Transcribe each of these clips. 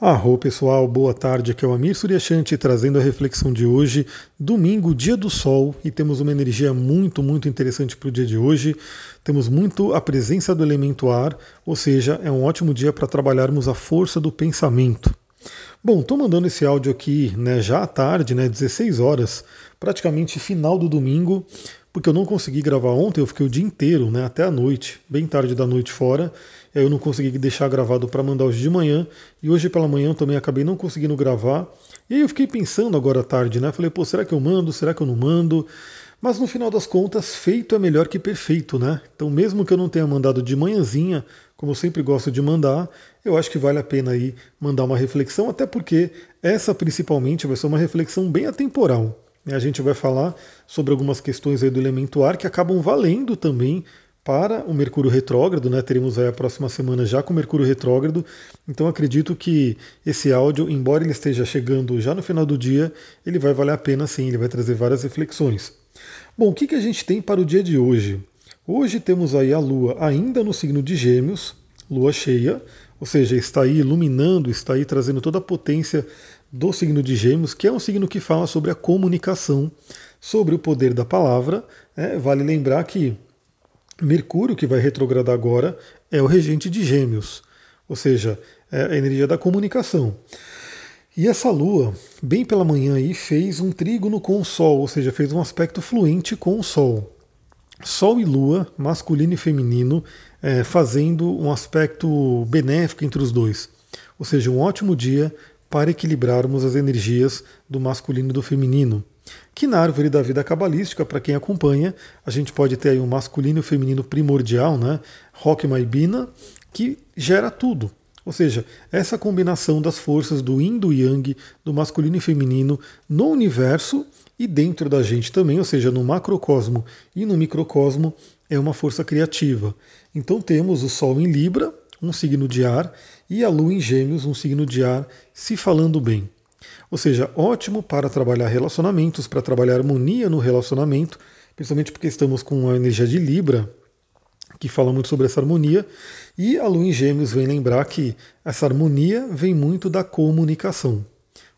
Arro pessoal, boa tarde, aqui é o Amir Suryashanti trazendo a reflexão de hoje, domingo, dia do sol, e temos uma energia muito, muito interessante para o dia de hoje. Temos muito a presença do elemento ar, ou seja, é um ótimo dia para trabalharmos a força do pensamento. Bom, estou mandando esse áudio aqui né, já à tarde, né, 16 horas, praticamente final do domingo, porque eu não consegui gravar ontem, eu fiquei o dia inteiro, né, até a noite, bem tarde da noite fora, eu não consegui deixar gravado para mandar hoje de manhã, e hoje pela manhã eu também acabei não conseguindo gravar. E aí eu fiquei pensando agora à tarde, né? Falei, pô, será que eu mando? Será que eu não mando? Mas no final das contas, feito é melhor que perfeito, né? Então, mesmo que eu não tenha mandado de manhãzinha, como eu sempre gosto de mandar, eu acho que vale a pena aí mandar uma reflexão, até porque essa principalmente vai ser uma reflexão bem atemporal. A gente vai falar sobre algumas questões aí do elemento ar que acabam valendo também para o Mercúrio retrógrado, né? Teremos aí a próxima semana já com o Mercúrio retrógrado. Então acredito que esse áudio, embora ele esteja chegando já no final do dia, ele vai valer a pena sim, ele vai trazer várias reflexões. Bom, o que, que a gente tem para o dia de hoje? Hoje temos aí a Lua ainda no signo de Gêmeos, Lua cheia, ou seja, está aí iluminando, está aí trazendo toda a potência do signo de Gêmeos, que é um signo que fala sobre a comunicação, sobre o poder da palavra. É, vale lembrar que Mercúrio, que vai retrogradar agora, é o regente de Gêmeos, ou seja, é a energia da comunicação. E essa lua, bem pela manhã aí, fez um trígono com o Sol, ou seja, fez um aspecto fluente com o Sol. Sol e Lua, masculino e feminino, é, fazendo um aspecto benéfico entre os dois. Ou seja, um ótimo dia para equilibrarmos as energias do masculino e do feminino que na árvore da vida cabalística, para quem acompanha, a gente pode ter aí um masculino e o feminino primordial, né? Rockma e Bina, que gera tudo. Ou seja, essa combinação das forças do yin do yang, do masculino e feminino no universo e dentro da gente também, ou seja, no macrocosmo e no microcosmo, é uma força criativa. Então temos o Sol em Libra, um signo de ar, e a Lua em Gêmeos, um signo de ar, se falando bem. Ou seja, ótimo para trabalhar relacionamentos, para trabalhar harmonia no relacionamento, principalmente porque estamos com a energia de Libra, que fala muito sobre essa harmonia, e a Lua em Gêmeos vem lembrar que essa harmonia vem muito da comunicação.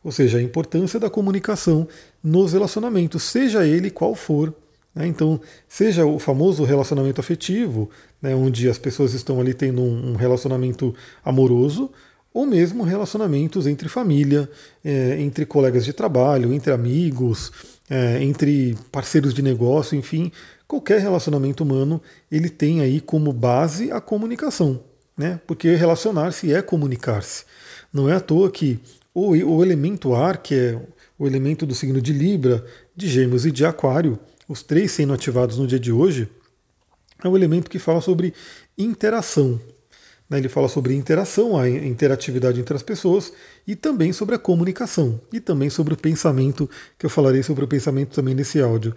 Ou seja, a importância da comunicação nos relacionamentos, seja ele qual for. Né? Então, seja o famoso relacionamento afetivo, né, onde as pessoas estão ali tendo um relacionamento amoroso, ou mesmo relacionamentos entre família, é, entre colegas de trabalho, entre amigos, é, entre parceiros de negócio, enfim, qualquer relacionamento humano ele tem aí como base a comunicação, né? Porque relacionar-se é comunicar-se. Não é à toa que o, o elemento ar, que é o elemento do signo de Libra, de Gêmeos e de Aquário, os três sendo ativados no dia de hoje, é o elemento que fala sobre interação, ele fala sobre interação, a interatividade entre as pessoas e também sobre a comunicação e também sobre o pensamento, que eu falarei sobre o pensamento também nesse áudio.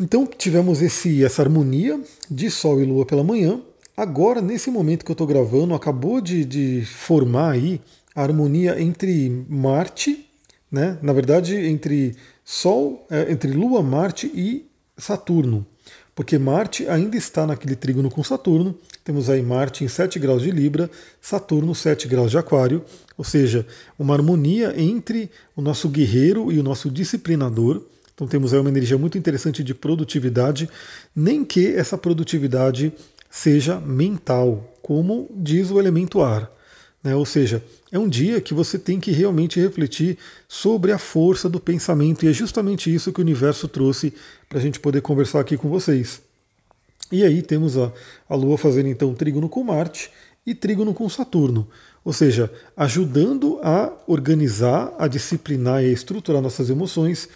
Então tivemos esse, essa harmonia de Sol e Lua pela manhã. Agora, nesse momento que eu estou gravando, acabou de, de formar aí a harmonia entre Marte, né? na verdade, entre Sol, é, entre Lua, Marte e Saturno porque Marte ainda está naquele trígono com Saturno. Temos aí Marte em 7 graus de Libra, Saturno 7 graus de Aquário, ou seja, uma harmonia entre o nosso guerreiro e o nosso disciplinador. Então temos aí uma energia muito interessante de produtividade, nem que essa produtividade seja mental, como diz o elemento ar. Né? Ou seja, é um dia que você tem que realmente refletir sobre a força do pensamento, e é justamente isso que o universo trouxe para a gente poder conversar aqui com vocês. E aí temos a, a Lua fazendo então trígono com Marte e trígono com Saturno, ou seja, ajudando a organizar, a disciplinar e a estruturar nossas emoções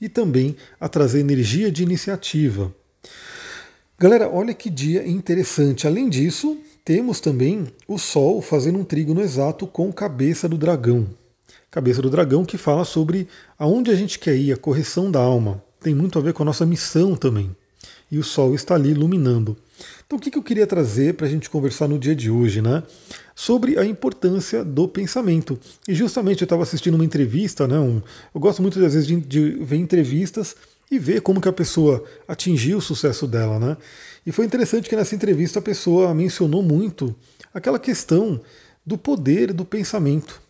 e também a trazer energia de iniciativa. Galera, olha que dia interessante. Além disso, temos também o Sol fazendo um trígono exato com cabeça do dragão. Cabeça do dragão que fala sobre aonde a gente quer ir, a correção da alma. Tem muito a ver com a nossa missão também. E o Sol está ali iluminando. Então, o que eu queria trazer para a gente conversar no dia de hoje, né? Sobre a importância do pensamento. E justamente eu estava assistindo uma entrevista, né? Um, eu gosto muito às vezes de, de ver entrevistas e ver como que a pessoa atingiu o sucesso dela, né? E foi interessante que nessa entrevista a pessoa mencionou muito aquela questão do poder do pensamento.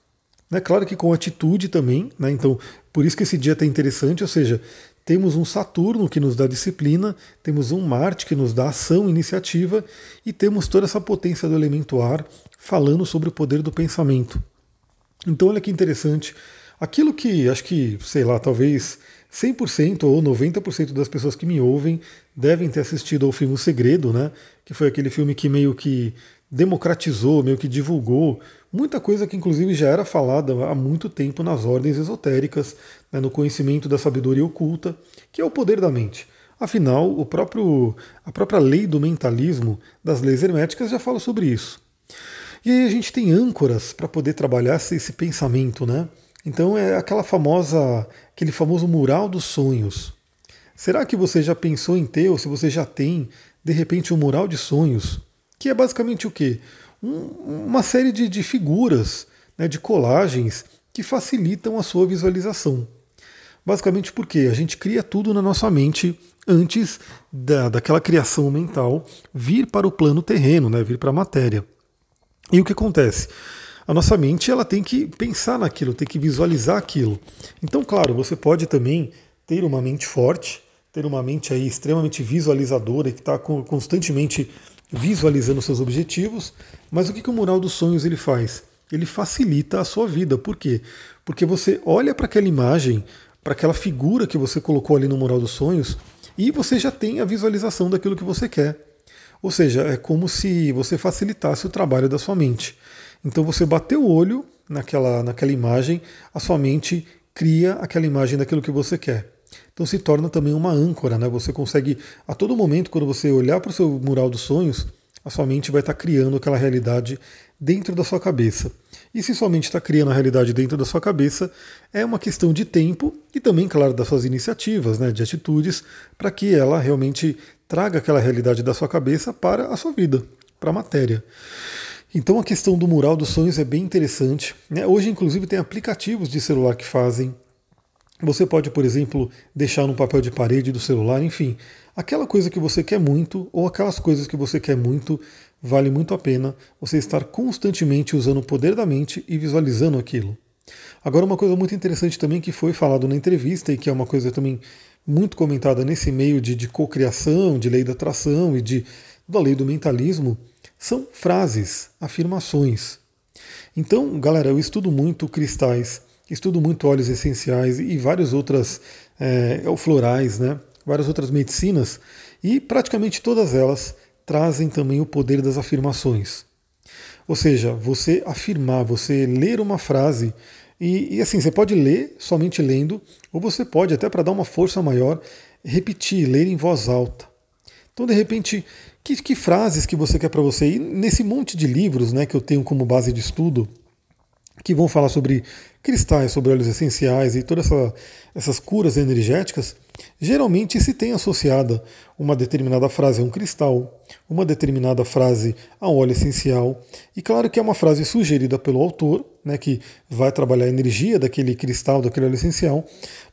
Né? Claro que com atitude também, né? então por isso que esse dia é interessante, ou seja, temos um Saturno que nos dá disciplina, temos um Marte que nos dá ação, iniciativa, e temos toda essa potência do elemento ar falando sobre o poder do pensamento. Então olha que interessante, aquilo que acho que, sei lá, talvez 100% ou 90% das pessoas que me ouvem devem ter assistido ao filme O Segredo, né? Que foi aquele filme que meio que democratizou, meio que divulgou muita coisa que inclusive já era falada há muito tempo nas ordens esotéricas, né, no conhecimento da sabedoria oculta, que é o poder da mente. Afinal, o próprio, a própria lei do mentalismo das leis herméticas já fala sobre isso. E aí a gente tem âncoras para poder trabalhar esse pensamento, né? Então é aquela famosa, aquele famoso mural dos sonhos. Será que você já pensou em ter, ou se você já tem, de repente, um mural de sonhos? Que é basicamente o quê? Um, uma série de, de figuras, né, de colagens que facilitam a sua visualização. Basicamente porque a gente cria tudo na nossa mente antes da, daquela criação mental vir para o plano terreno, né, vir para a matéria. E o que acontece? A nossa mente ela tem que pensar naquilo, tem que visualizar aquilo. Então, claro, você pode também ter uma mente forte, ter uma mente aí extremamente visualizadora que está constantemente visualizando seus objetivos. Mas o que, que o mural dos sonhos ele faz? Ele facilita a sua vida. Por quê? Porque você olha para aquela imagem, para aquela figura que você colocou ali no mural dos sonhos e você já tem a visualização daquilo que você quer. Ou seja, é como se você facilitasse o trabalho da sua mente. Então você bateu o olho naquela, naquela imagem, a sua mente cria aquela imagem daquilo que você quer. Então se torna também uma âncora, né? Você consegue, a todo momento, quando você olhar para o seu mural dos sonhos, a sua mente vai estar criando aquela realidade dentro da sua cabeça. E se sua mente está criando a realidade dentro da sua cabeça, é uma questão de tempo e também, claro, das suas iniciativas, né, de atitudes, para que ela realmente traga aquela realidade da sua cabeça para a sua vida, para a matéria. Então a questão do mural dos sonhos é bem interessante. Né? Hoje, inclusive, tem aplicativos de celular que fazem. Você pode, por exemplo, deixar no papel de parede do celular, enfim, aquela coisa que você quer muito ou aquelas coisas que você quer muito, vale muito a pena você estar constantemente usando o poder da mente e visualizando aquilo. Agora, uma coisa muito interessante também que foi falado na entrevista e que é uma coisa também muito comentada nesse meio de, de cocriação, de lei da atração e de, da lei do mentalismo, são frases, afirmações. Então, galera, eu estudo muito cristais, estudo muito óleos essenciais e várias outras é, florais, né? várias outras medicinas, e praticamente todas elas trazem também o poder das afirmações. Ou seja, você afirmar, você ler uma frase, e, e assim, você pode ler somente lendo, ou você pode, até para dar uma força maior, repetir, ler em voz alta. Então, de repente, que, que frases que você quer para você? E nesse monte de livros né, que eu tenho como base de estudo, que vão falar sobre cristais, sobre óleos essenciais e todas essa, essas curas energéticas, geralmente se tem associada uma determinada frase a um cristal, uma determinada frase a um óleo essencial, e claro que é uma frase sugerida pelo autor, né, que vai trabalhar a energia daquele cristal, daquele óleo essencial,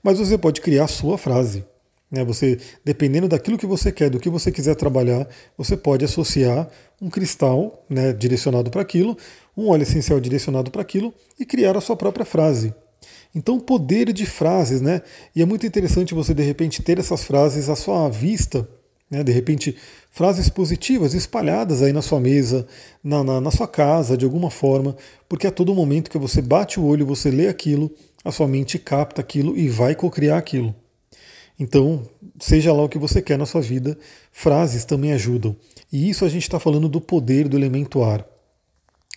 mas você pode criar a sua frase. Né? Você, dependendo daquilo que você quer, do que você quiser trabalhar, você pode associar um cristal né, direcionado para aquilo, um óleo essencial direcionado para aquilo e criar a sua própria frase. Então, poder de frases, né? E é muito interessante você de repente ter essas frases à sua vista, né? De repente, frases positivas espalhadas aí na sua mesa, na, na, na sua casa, de alguma forma, porque a todo momento que você bate o olho, você lê aquilo, a sua mente capta aquilo e vai cocriar aquilo. Então, seja lá o que você quer na sua vida, frases também ajudam. E isso a gente está falando do poder do elemento ar.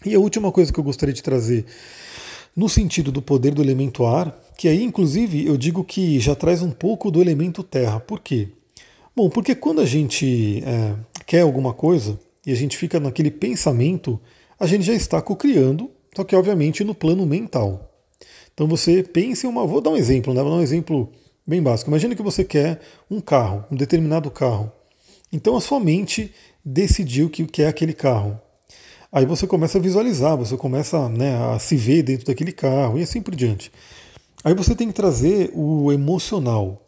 E a última coisa que eu gostaria de trazer, no sentido do poder do elemento ar, que aí inclusive eu digo que já traz um pouco do elemento terra. Por quê? Bom, porque quando a gente é, quer alguma coisa e a gente fica naquele pensamento, a gente já está co-criando, só que obviamente no plano mental. Então você pensa em uma. Vou dar um exemplo, né? Vou dar um exemplo bem básico. Imagina que você quer um carro, um determinado carro. Então a sua mente decidiu que quer aquele carro. Aí você começa a visualizar, você começa né, a se ver dentro daquele carro e assim por diante. Aí você tem que trazer o emocional.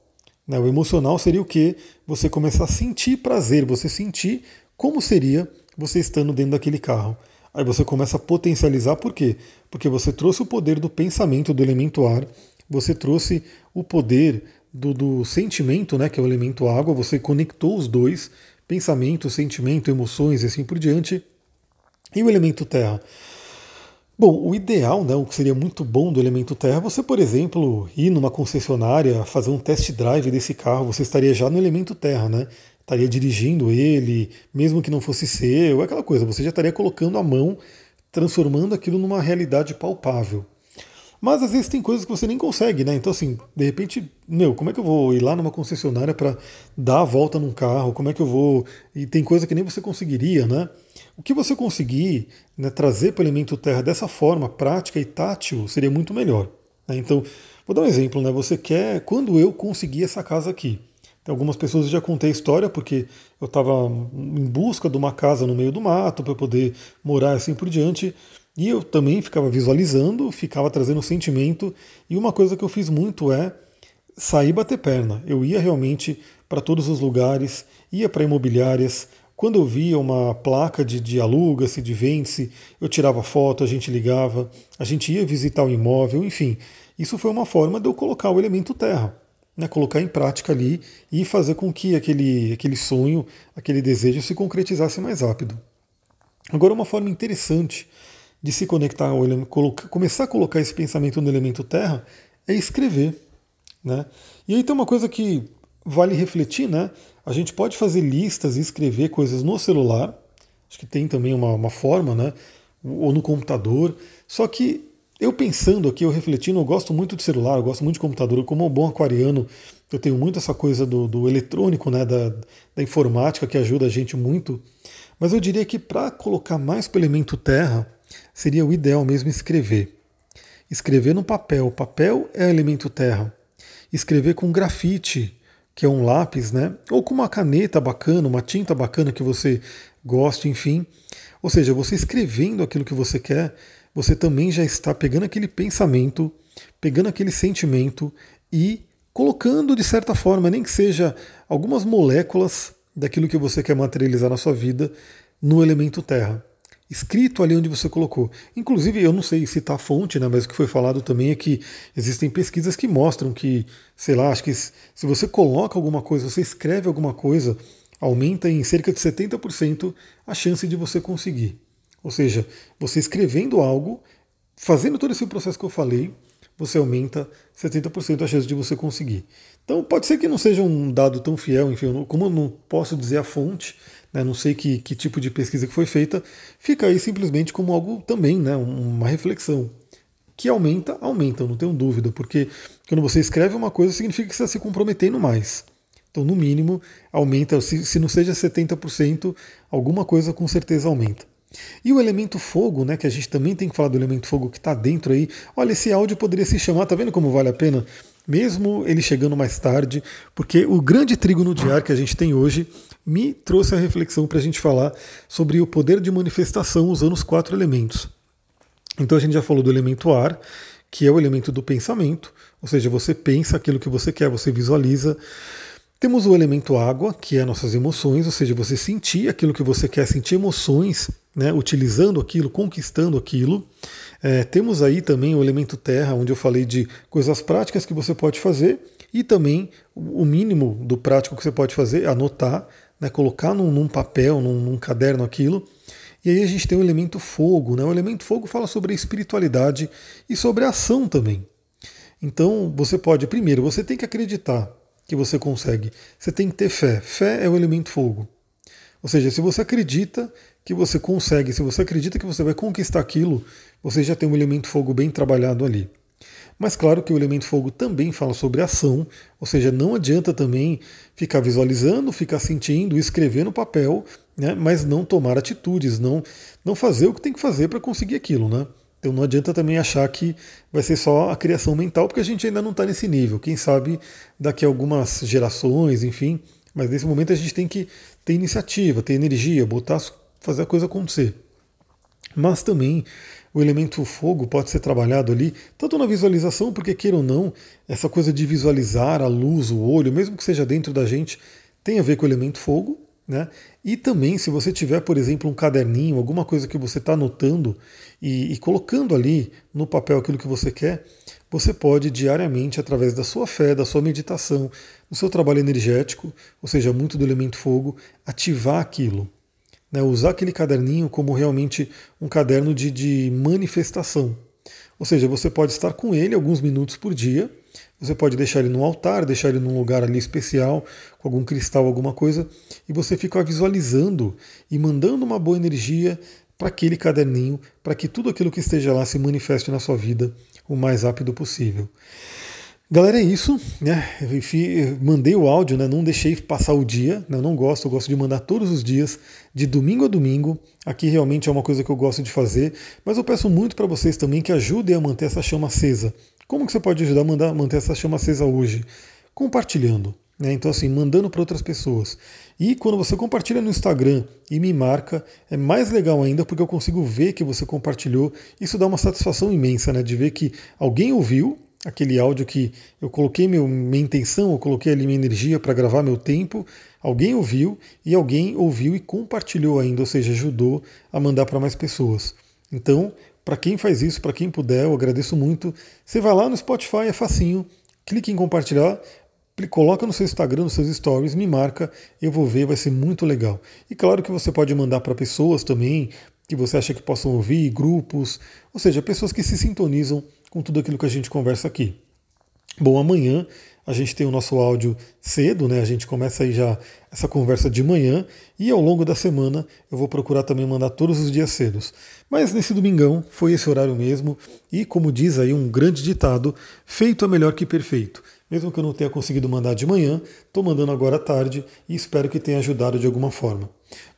Né? O emocional seria o que? Você começar a sentir prazer, você sentir como seria você estando dentro daquele carro. Aí você começa a potencializar, por quê? Porque você trouxe o poder do pensamento do elemento ar, você trouxe o poder do, do sentimento, né, que é o elemento água, você conectou os dois, pensamento, sentimento, emoções e assim por diante, e o elemento terra. Bom, o ideal, né, o que seria muito bom do elemento terra, você, por exemplo, ir numa concessionária, fazer um test drive desse carro, você estaria já no elemento terra, né? Estaria dirigindo ele, mesmo que não fosse seu, aquela coisa, você já estaria colocando a mão, transformando aquilo numa realidade palpável. Mas às vezes tem coisas que você nem consegue, né? Então, assim, de repente, meu, como é que eu vou ir lá numa concessionária para dar a volta num carro? Como é que eu vou. E tem coisa que nem você conseguiria, né? O que você conseguir né, trazer para o elemento terra dessa forma, prática e tátil, seria muito melhor. Né? Então, vou dar um exemplo, né? Você quer. Quando eu consegui essa casa aqui? Algumas pessoas eu já contei a história, porque eu estava em busca de uma casa no meio do mato para poder morar assim por diante. E eu também ficava visualizando, ficava trazendo sentimento. E uma coisa que eu fiz muito é sair bater perna. Eu ia realmente para todos os lugares, ia para imobiliárias. Quando eu via uma placa de, de aluga-se, de vende-se, eu tirava foto, a gente ligava, a gente ia visitar o imóvel, enfim. Isso foi uma forma de eu colocar o elemento terra, né, colocar em prática ali e fazer com que aquele, aquele sonho, aquele desejo se concretizasse mais rápido. Agora, uma forma interessante de se conectar ao elemento, começar a colocar esse pensamento no elemento terra é escrever. Né? E aí tem uma coisa que vale refletir, né? A gente pode fazer listas e escrever coisas no celular, acho que tem também uma, uma forma, né? Ou no computador. Só que eu pensando aqui, eu refletindo, eu gosto muito de celular, eu gosto muito de computador. Como um bom aquariano, eu tenho muito essa coisa do, do eletrônico, né? Da, da informática que ajuda a gente muito. Mas eu diria que para colocar mais para o elemento terra, seria o ideal mesmo escrever. Escrever no papel. Papel é elemento terra. Escrever com grafite, que é um lápis, né? Ou com uma caneta bacana, uma tinta bacana que você goste, enfim. Ou seja, você escrevendo aquilo que você quer, você também já está pegando aquele pensamento, pegando aquele sentimento e colocando de certa forma, nem que seja algumas moléculas daquilo que você quer materializar na sua vida no elemento terra escrito ali onde você colocou. Inclusive, eu não sei citar a fonte, né, mas o que foi falado também é que existem pesquisas que mostram que, sei lá, acho que se você coloca alguma coisa, você escreve alguma coisa, aumenta em cerca de 70% a chance de você conseguir. Ou seja, você escrevendo algo, fazendo todo esse processo que eu falei, você aumenta 70% a chance de você conseguir. Então pode ser que não seja um dado tão fiel, enfim, como eu não posso dizer a fonte, né, não sei que, que tipo de pesquisa que foi feita, fica aí simplesmente como algo também, né, uma reflexão. Que aumenta, aumenta, não tenho dúvida, porque quando você escreve uma coisa significa que você está se comprometendo mais. Então, no mínimo, aumenta, se, se não seja 70%, alguma coisa com certeza aumenta. E o elemento fogo, né, que a gente também tem que falar do elemento fogo que está dentro aí. Olha, esse áudio poderia se chamar, tá vendo como vale a pena? Mesmo ele chegando mais tarde, porque o grande trigo no diário que a gente tem hoje me trouxe a reflexão para a gente falar sobre o poder de manifestação usando os quatro elementos. Então a gente já falou do elemento ar, que é o elemento do pensamento, ou seja, você pensa aquilo que você quer, você visualiza. Temos o elemento água, que é nossas emoções, ou seja, você sentir aquilo que você quer, sentir emoções, né, utilizando aquilo, conquistando aquilo. É, temos aí também o elemento terra, onde eu falei de coisas práticas que você pode fazer, e também o mínimo do prático que você pode fazer, é anotar, né, colocar num, num papel, num, num, caderno aquilo. E aí a gente tem o elemento fogo. Né? O elemento fogo fala sobre a espiritualidade e sobre a ação também. Então você pode, primeiro, você tem que acreditar que você consegue. Você tem que ter fé. Fé é o elemento fogo. Ou seja, se você acredita que você consegue, se você acredita que você vai conquistar aquilo, você já tem um elemento fogo bem trabalhado ali. Mas claro que o elemento fogo também fala sobre ação, ou seja, não adianta também ficar visualizando, ficar sentindo, escrever no papel, né, mas não tomar atitudes, não, não fazer o que tem que fazer para conseguir aquilo. Né? Então não adianta também achar que vai ser só a criação mental, porque a gente ainda não está nesse nível. Quem sabe daqui a algumas gerações, enfim, mas nesse momento a gente tem que ter iniciativa, ter energia, botar, fazer a coisa acontecer. Mas também o elemento fogo pode ser trabalhado ali, tanto na visualização, porque queira ou não, essa coisa de visualizar a luz, o olho, mesmo que seja dentro da gente, tem a ver com o elemento fogo. Né? E também, se você tiver, por exemplo, um caderninho, alguma coisa que você está anotando e, e, colocando ali no papel aquilo que você quer, você pode diariamente, através da sua fé, da sua meditação, do seu trabalho energético, ou seja, muito do elemento fogo, ativar aquilo. Né? Usar aquele caderninho como realmente um caderno de, de manifestação. Ou seja, você pode estar com ele alguns minutos por dia você pode deixar ele no altar, deixar ele num lugar ali especial, com algum cristal, alguma coisa, e você fica visualizando e mandando uma boa energia para aquele caderninho, para que tudo aquilo que esteja lá se manifeste na sua vida o mais rápido possível. Galera, é isso, né? Eu mandei o áudio, né? Não deixei passar o dia, né? Eu não gosto, eu gosto de mandar todos os dias, de domingo a domingo. Aqui realmente é uma coisa que eu gosto de fazer, mas eu peço muito para vocês também que ajudem a manter essa chama acesa. Como que você pode ajudar a manter essa chama acesa hoje? Compartilhando. Né? Então, assim, mandando para outras pessoas. E quando você compartilha no Instagram e me marca, é mais legal ainda porque eu consigo ver que você compartilhou. Isso dá uma satisfação imensa, né? De ver que alguém ouviu aquele áudio que eu coloquei meu, minha intenção, eu coloquei ali minha energia para gravar meu tempo, alguém ouviu e alguém ouviu e compartilhou ainda, ou seja, ajudou a mandar para mais pessoas. Então, para quem faz isso, para quem puder, eu agradeço muito. Você vai lá no Spotify, é facinho, clique em compartilhar, coloca no seu Instagram, nos seus stories, me marca, eu vou ver, vai ser muito legal. E claro que você pode mandar para pessoas também que você acha que possam ouvir, grupos, ou seja, pessoas que se sintonizam com tudo aquilo que a gente conversa aqui. Bom, amanhã a gente tem o nosso áudio cedo, né? A gente começa aí já essa conversa de manhã e ao longo da semana eu vou procurar também mandar todos os dias cedos. Mas nesse domingão foi esse horário mesmo e como diz aí um grande ditado, feito é melhor que perfeito. Mesmo que eu não tenha conseguido mandar de manhã, estou mandando agora à tarde e espero que tenha ajudado de alguma forma.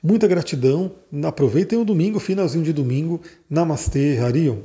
Muita gratidão, aproveitem o domingo, finalzinho de domingo. Namastê, Harion.